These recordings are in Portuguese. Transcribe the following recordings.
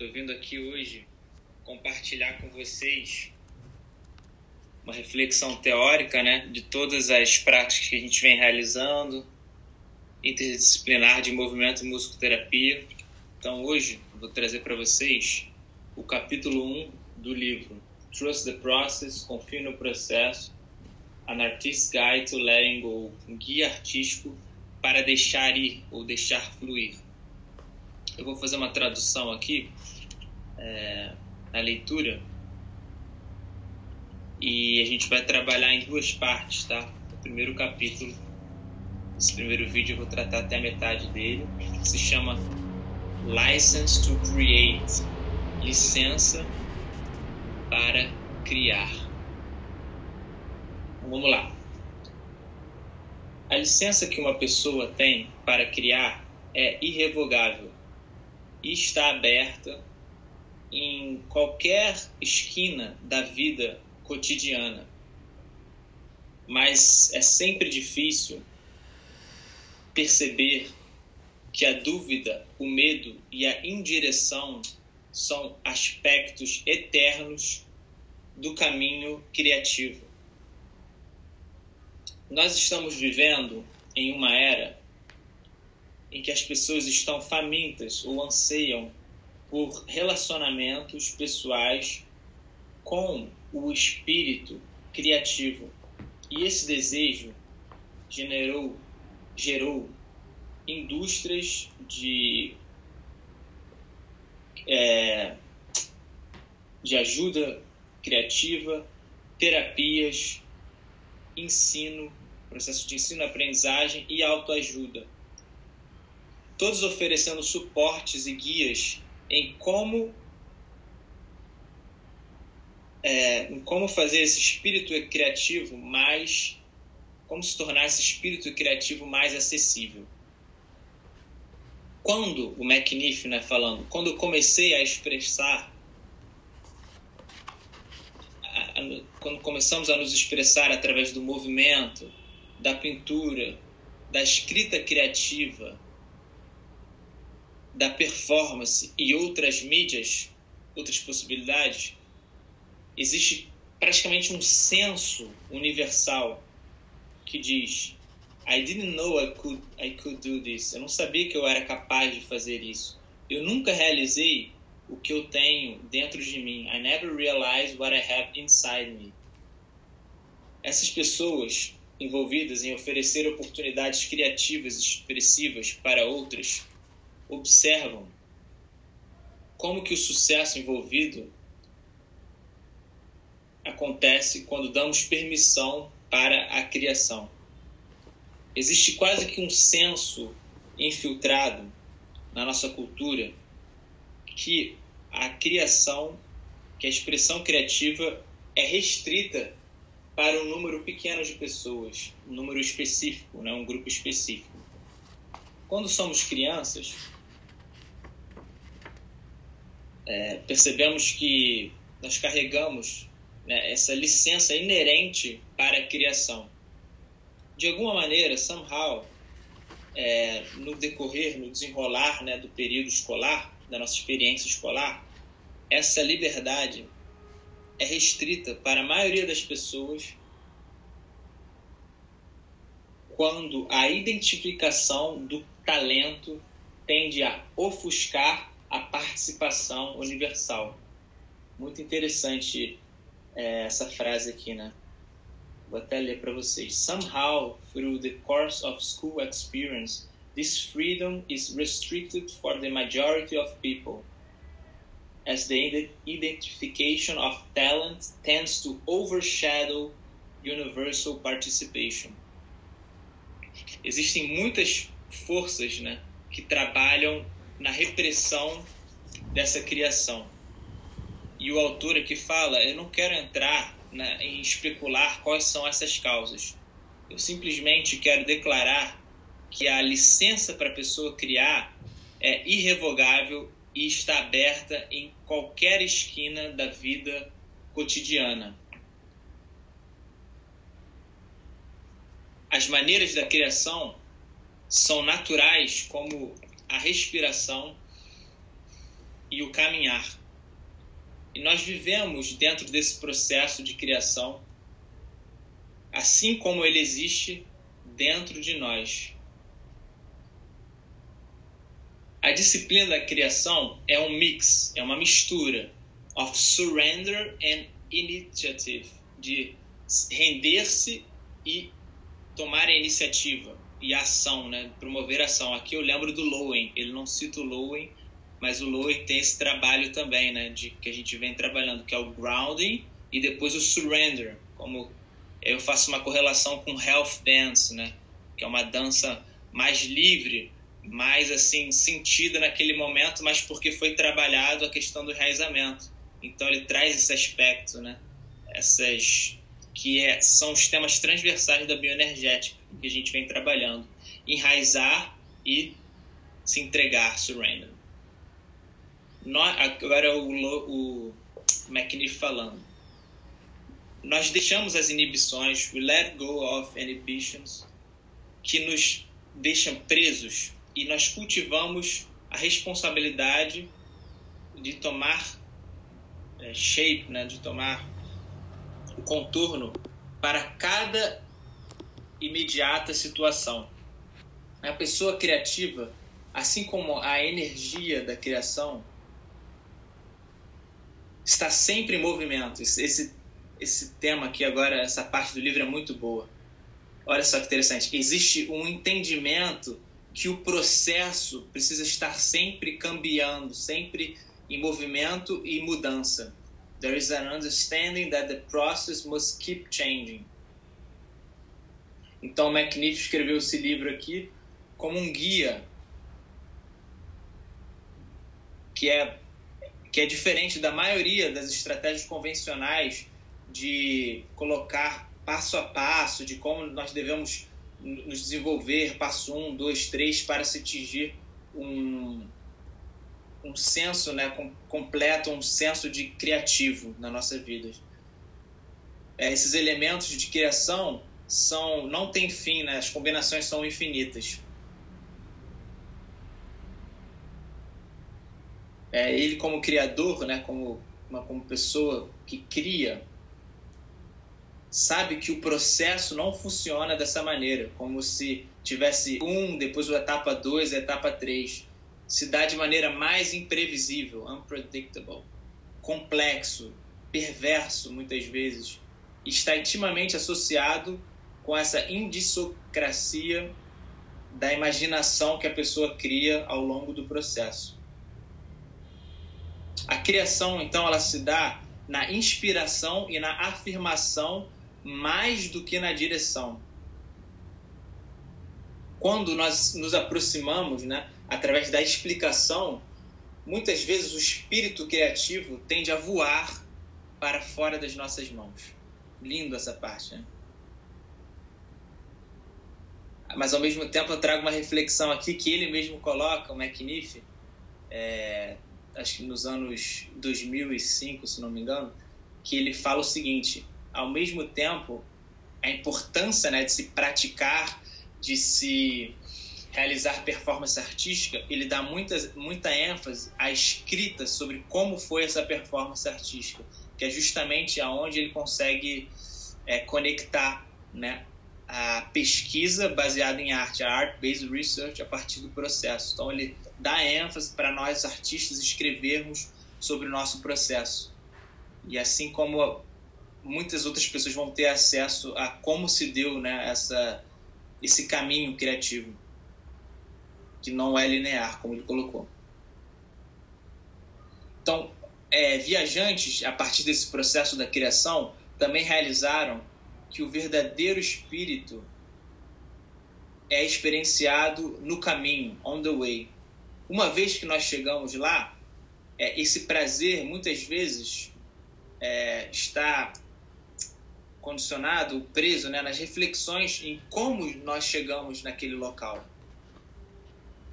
Estou vindo aqui hoje compartilhar com vocês uma reflexão teórica né, de todas as práticas que a gente vem realizando, interdisciplinar de movimento e musicoterapia. Então, hoje, vou trazer para vocês o capítulo 1 do livro Trust the Process, Confie no Processo, An Artist's Guide to Letting Go, um guia artístico para deixar ir ou deixar fluir. Eu vou fazer uma tradução aqui é, na leitura e a gente vai trabalhar em duas partes, tá? O primeiro capítulo, esse primeiro vídeo eu vou tratar até a metade dele, que se chama License to Create, licença para criar. Então, vamos lá. A licença que uma pessoa tem para criar é irrevogável e está aberta em qualquer esquina da vida cotidiana. Mas é sempre difícil perceber que a dúvida, o medo e a indireção são aspectos eternos do caminho criativo. Nós estamos vivendo em uma era em que as pessoas estão famintas ou anseiam por relacionamentos pessoais com o espírito criativo. E esse desejo generou, gerou indústrias de, é, de ajuda criativa, terapias, ensino, processo de ensino-aprendizagem e autoajuda. Todos oferecendo suportes e guias em como é, em como fazer esse espírito criativo mais como se tornar esse espírito criativo mais acessível. Quando o McNiff, né, falando, quando eu comecei a expressar quando começamos a nos expressar através do movimento, da pintura, da escrita criativa, da performance e outras mídias, outras possibilidades, existe praticamente um senso universal que diz I didn't know I could, I could do this. Eu não sabia que eu era capaz de fazer isso. Eu nunca realizei o que eu tenho dentro de mim. I never realized what I have inside me. Essas pessoas envolvidas em oferecer oportunidades criativas e expressivas para outras observam como que o sucesso envolvido acontece quando damos permissão para a criação. Existe quase que um senso infiltrado na nossa cultura que a criação, que a expressão criativa é restrita para um número pequeno de pessoas, um número específico, né, um grupo específico. Quando somos crianças, é, percebemos que nós carregamos né, essa licença inerente para a criação. De alguma maneira, somehow, é, no decorrer, no desenrolar né, do período escolar, da nossa experiência escolar, essa liberdade é restrita para a maioria das pessoas quando a identificação do talento tende a ofuscar a participação universal. Muito interessante é, essa frase aqui, né? Vou até ler para vocês. Somehow, through the course of school experience, this freedom is restricted for the majority of people, as the identification of talent tends to overshadow universal participation. Existem muitas forças né, que trabalham na repressão dessa criação. E o autor aqui fala: eu não quero entrar na, em especular quais são essas causas. Eu simplesmente quero declarar que a licença para a pessoa criar é irrevogável e está aberta em qualquer esquina da vida cotidiana. As maneiras da criação são naturais, como a respiração, e o caminhar. E nós vivemos dentro desse processo de criação, assim como ele existe dentro de nós. A disciplina da criação é um mix, é uma mistura of surrender and initiative, de render-se e tomar a iniciativa e ação, né? promover ação. Aqui eu lembro do Lowen, ele não cita o Lowen, mas o Lowen tem esse trabalho também, né, de que a gente vem trabalhando, que é o grounding e depois o surrender, como eu faço uma correlação com health dance, né, que é uma dança mais livre, mais assim sentida naquele momento, mas porque foi trabalhado a questão do enraizamento. Então ele traz esse aspecto, né? Essas que é, são os temas transversais da bioenergética que a gente vem trabalhando. Enraizar e se entregar, surrender. agora o, o McNiff falando. Nós deixamos as inibições, we let go of inhibitions, que nos deixam presos e nós cultivamos a responsabilidade de tomar é, shape, né, de tomar o contorno para cada imediata situação. A pessoa criativa, assim como a energia da criação, está sempre em movimento. Esse, esse tema aqui agora, essa parte do livro é muito boa. Olha só que interessante. Existe um entendimento que o processo precisa estar sempre cambiando, sempre em movimento e mudança. There is an understanding that the process must keep changing. Então, McNiff escreveu esse livro aqui como um guia que é que é diferente da maioria das estratégias convencionais de colocar passo a passo de como nós devemos nos desenvolver passo um, dois, três para se atingir um, um senso né, com, completo, um senso de criativo na nossa vida. É, esses elementos de criação são não tem fim, né? as combinações são infinitas. É, ele como criador, né, como uma como pessoa que cria, sabe que o processo não funciona dessa maneira, como se tivesse um, depois a etapa 2, a etapa 3. Se dá de maneira mais imprevisível, unpredictable, complexo, perverso muitas vezes. Está intimamente associado com essa indissocracia da imaginação que a pessoa cria ao longo do processo. A criação, então, ela se dá na inspiração e na afirmação mais do que na direção. Quando nós nos aproximamos, né, através da explicação, muitas vezes o espírito criativo tende a voar para fora das nossas mãos. Lindo essa parte, né? Mas ao mesmo tempo eu trago uma reflexão aqui que ele mesmo coloca, o McNiff, é, acho que nos anos 2005, se não me engano, que ele fala o seguinte: ao mesmo tempo, a importância né, de se praticar, de se realizar performance artística, ele dá muita, muita ênfase à escrita sobre como foi essa performance artística, que é justamente aonde ele consegue é, conectar né, a pesquisa baseada em arte, a art-based research a partir do processo. Então ele dá ênfase para nós artistas escrevermos sobre o nosso processo. E assim como muitas outras pessoas vão ter acesso a como se deu né, essa, esse caminho criativo, que não é linear, como ele colocou. Então, é, viajantes, a partir desse processo da criação, também realizaram que o verdadeiro espírito é experienciado no caminho, on the way. Uma vez que nós chegamos lá, é, esse prazer muitas vezes é, está condicionado, preso né, nas reflexões em como nós chegamos naquele local.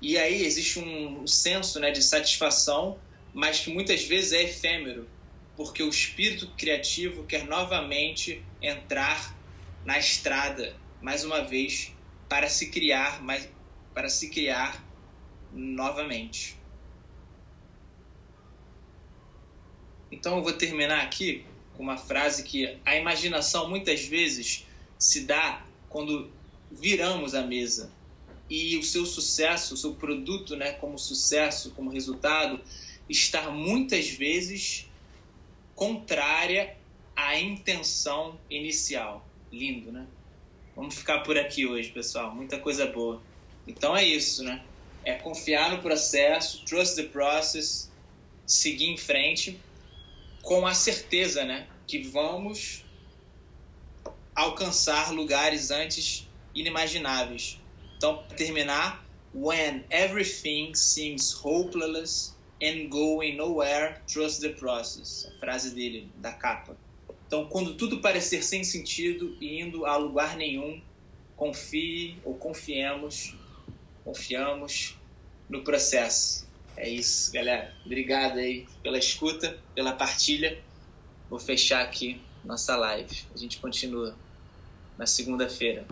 E aí existe um senso né, de satisfação, mas que muitas vezes é efêmero, porque o espírito criativo quer novamente entrar na estrada mais uma vez para se criar, mais, para se criar novamente. Então eu vou terminar aqui com uma frase que a imaginação muitas vezes se dá quando viramos a mesa e o seu sucesso, o seu produto, né, como sucesso, como resultado, estar muitas vezes contrária à intenção inicial. Lindo, né? Vamos ficar por aqui hoje, pessoal. Muita coisa boa. Então é isso, né? É confiar no processo, trust the process, seguir em frente com a certeza, né, que vamos alcançar lugares antes inimagináveis. Então, para terminar, when everything seems hopeless and going nowhere, trust the process. A frase dele, da capa. Então, quando tudo parecer sem sentido e indo a lugar nenhum, confie ou confiemos, confiamos no processo. É isso, galera. Obrigado aí pela escuta, pela partilha. Vou fechar aqui nossa live. A gente continua na segunda-feira.